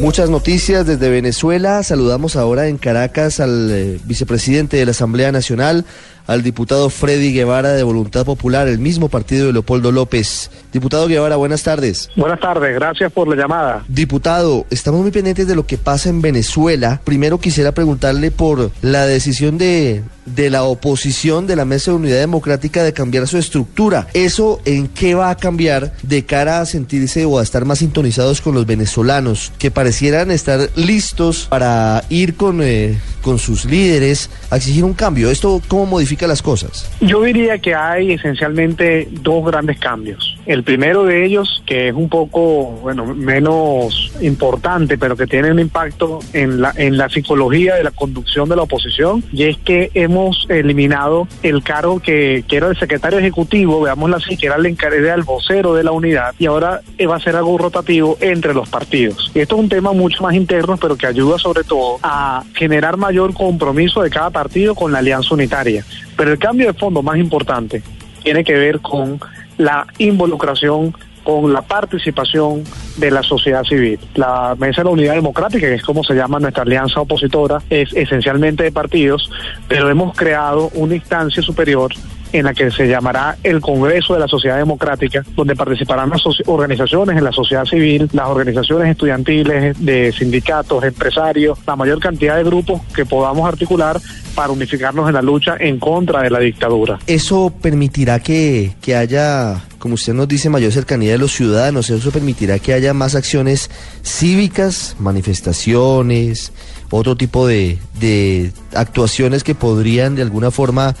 Muchas noticias desde Venezuela. Saludamos ahora en Caracas al eh, vicepresidente de la Asamblea Nacional, al diputado Freddy Guevara de Voluntad Popular, el mismo partido de Leopoldo López. Diputado Guevara, buenas tardes. Buenas tardes, gracias por la llamada. Diputado, estamos muy pendientes de lo que pasa en Venezuela. Primero quisiera preguntarle por la decisión de, de la oposición de la Mesa de Unidad Democrática de cambiar su estructura. ¿Eso en qué va a cambiar de cara a sentirse o a estar más sintonizados con los venezolanos, que parecieran estar listos para ir con, eh, con sus líderes a exigir un cambio? ¿Esto cómo modifica las cosas? Yo diría que hay esencialmente dos grandes cambios. El primero de ellos, que es un poco, bueno, menos importante, pero que tiene un impacto en la, en la psicología de la conducción de la oposición, y es que hemos eliminado el cargo que, que era el secretario ejecutivo, veámoslo así, que era el encargado, el vocero de la unidad, y ahora va a ser algo rotativo entre los partidos. Y esto es un tema mucho más interno, pero que ayuda sobre todo a generar mayor compromiso de cada partido con la alianza unitaria. Pero el cambio de fondo más importante tiene que ver con la involucración con la participación de la sociedad civil. La Mesa de la Unidad Democrática, que es como se llama nuestra alianza opositora, es esencialmente de partidos, pero hemos creado una instancia superior en la que se llamará el Congreso de la Sociedad Democrática, donde participarán las organizaciones en la sociedad civil, las organizaciones estudiantiles, de sindicatos, empresarios, la mayor cantidad de grupos que podamos articular para unificarnos en la lucha en contra de la dictadura. ¿Eso permitirá que, que haya, como usted nos dice, mayor cercanía de los ciudadanos? ¿Eso permitirá que haya más acciones cívicas, manifestaciones, otro tipo de, de actuaciones que podrían de alguna forma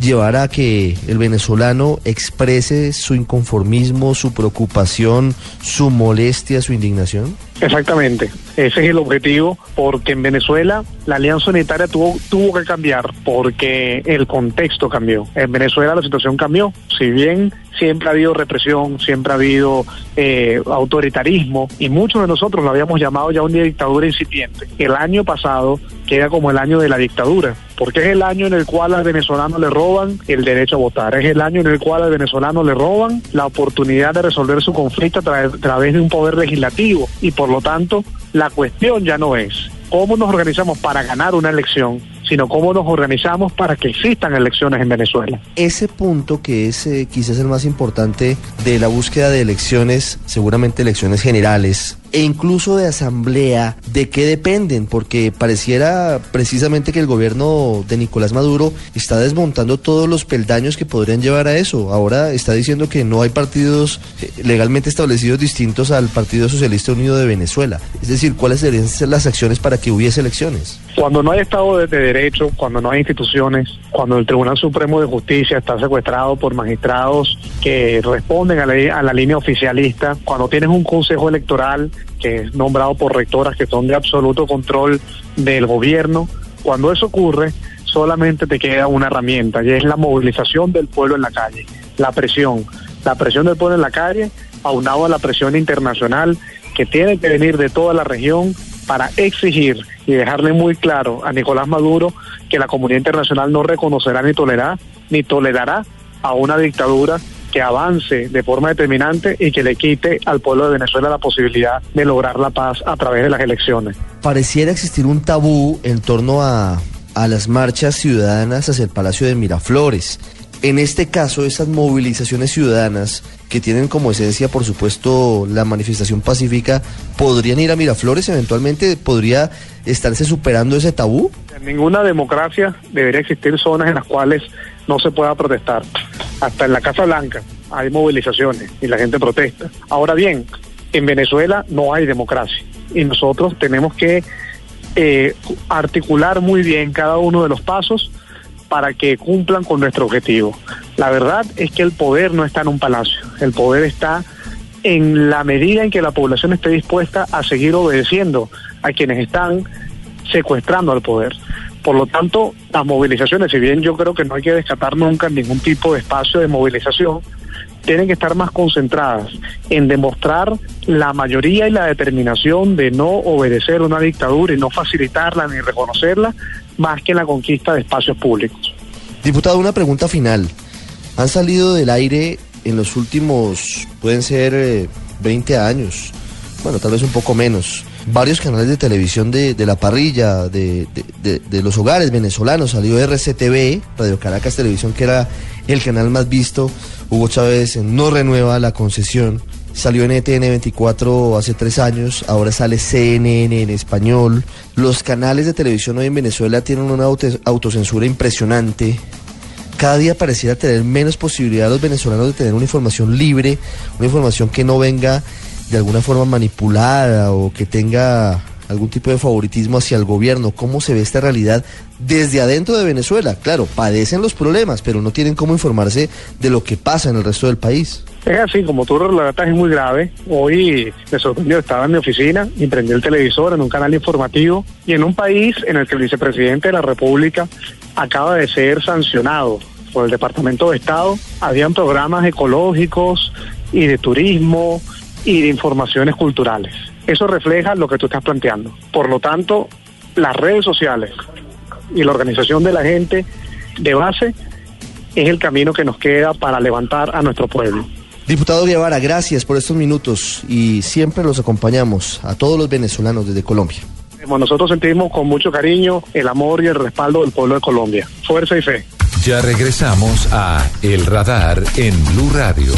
llevar a que el venezolano exprese su inconformismo, su preocupación, su molestia, su indignación? Exactamente, ese es el objetivo, porque en Venezuela la alianza unitaria tuvo, tuvo que cambiar porque el contexto cambió. En Venezuela la situación cambió, si bien siempre ha habido represión, siempre ha habido eh, autoritarismo y muchos de nosotros lo habíamos llamado ya una dictadura incipiente. El año pasado queda como el año de la dictadura, porque es el año en el cual al venezolano le roban el derecho a votar, es el año en el cual al venezolano le roban la oportunidad de resolver su conflicto a través de un poder legislativo y por lo tanto la cuestión ya no es cómo nos organizamos para ganar una elección, sino cómo nos organizamos para que existan elecciones en Venezuela. Ese punto que es eh, quizás el más importante de la búsqueda de elecciones, seguramente elecciones generales, e incluso de asamblea, ¿de qué dependen? Porque pareciera precisamente que el gobierno de Nicolás Maduro está desmontando todos los peldaños que podrían llevar a eso. Ahora está diciendo que no hay partidos eh, legalmente establecidos distintos al Partido Socialista Unido de Venezuela. Es decir, ¿cuáles deberían ser las acciones para que hubiese elecciones? Cuando no hay Estado de Derecho, cuando no hay instituciones, cuando el Tribunal Supremo de Justicia está secuestrado por magistrados que responden a la, a la línea oficialista, cuando tienes un Consejo Electoral que es nombrado por rectoras que son de absoluto control del gobierno. Cuando eso ocurre, solamente te queda una herramienta y es la movilización del pueblo en la calle, la presión, la presión del pueblo en la calle, aunado a la presión internacional que tiene que venir de toda la región para exigir y dejarle muy claro a Nicolás Maduro que la comunidad internacional no reconocerá ni tolerará ni tolerará a una dictadura que avance de forma determinante y que le quite al pueblo de Venezuela la posibilidad de lograr la paz a través de las elecciones. Pareciera existir un tabú en torno a, a las marchas ciudadanas hacia el Palacio de Miraflores. En este caso, esas movilizaciones ciudadanas que tienen como esencia, por supuesto, la manifestación pacífica, ¿podrían ir a Miraflores? ¿Eventualmente podría estarse superando ese tabú? En ninguna democracia debería existir zonas en las cuales no se pueda protestar. Hasta en la Casa Blanca hay movilizaciones y la gente protesta. Ahora bien, en Venezuela no hay democracia y nosotros tenemos que eh, articular muy bien cada uno de los pasos para que cumplan con nuestro objetivo. La verdad es que el poder no está en un palacio, el poder está en la medida en que la población esté dispuesta a seguir obedeciendo a quienes están secuestrando al poder. Por lo tanto, las movilizaciones, si bien yo creo que no hay que descartar nunca ningún tipo de espacio de movilización, tienen que estar más concentradas en demostrar la mayoría y la determinación de no obedecer una dictadura y no facilitarla ni reconocerla, más que en la conquista de espacios públicos. Diputado, una pregunta final. Han salido del aire en los últimos, pueden ser 20 eh, años, bueno, tal vez un poco menos, varios canales de televisión de, la parrilla, de, de, los hogares venezolanos. Salió RCTV, Radio Caracas Televisión, que era el canal más visto. Hugo Chávez no renueva la concesión. Salió en ETN 24 hace tres años, ahora sale CNN en español. Los canales de televisión hoy en Venezuela tienen una autocensura impresionante. Cada día pareciera tener menos posibilidad los venezolanos de tener una información libre, una información que no venga de alguna forma manipulada o que tenga algún tipo de favoritismo hacia el gobierno. ¿Cómo se ve esta realidad desde adentro de Venezuela? Claro, padecen los problemas, pero no tienen cómo informarse de lo que pasa en el resto del país. Es así, como tú relatas, es muy grave. Hoy me sorprendió, estaba en mi oficina y prendí el televisor en un canal informativo y en un país en el que el vicepresidente de la República acaba de ser sancionado por el Departamento de Estado. Habían programas ecológicos y de turismo y de informaciones culturales. Eso refleja lo que tú estás planteando. Por lo tanto, las redes sociales y la organización de la gente de base es el camino que nos queda para levantar a nuestro pueblo. Diputado Guevara, gracias por estos minutos y siempre los acompañamos a todos los venezolanos desde Colombia. Nosotros sentimos con mucho cariño el amor y el respaldo del pueblo de Colombia. Fuerza y fe. Ya regresamos a El Radar en Blue Radio.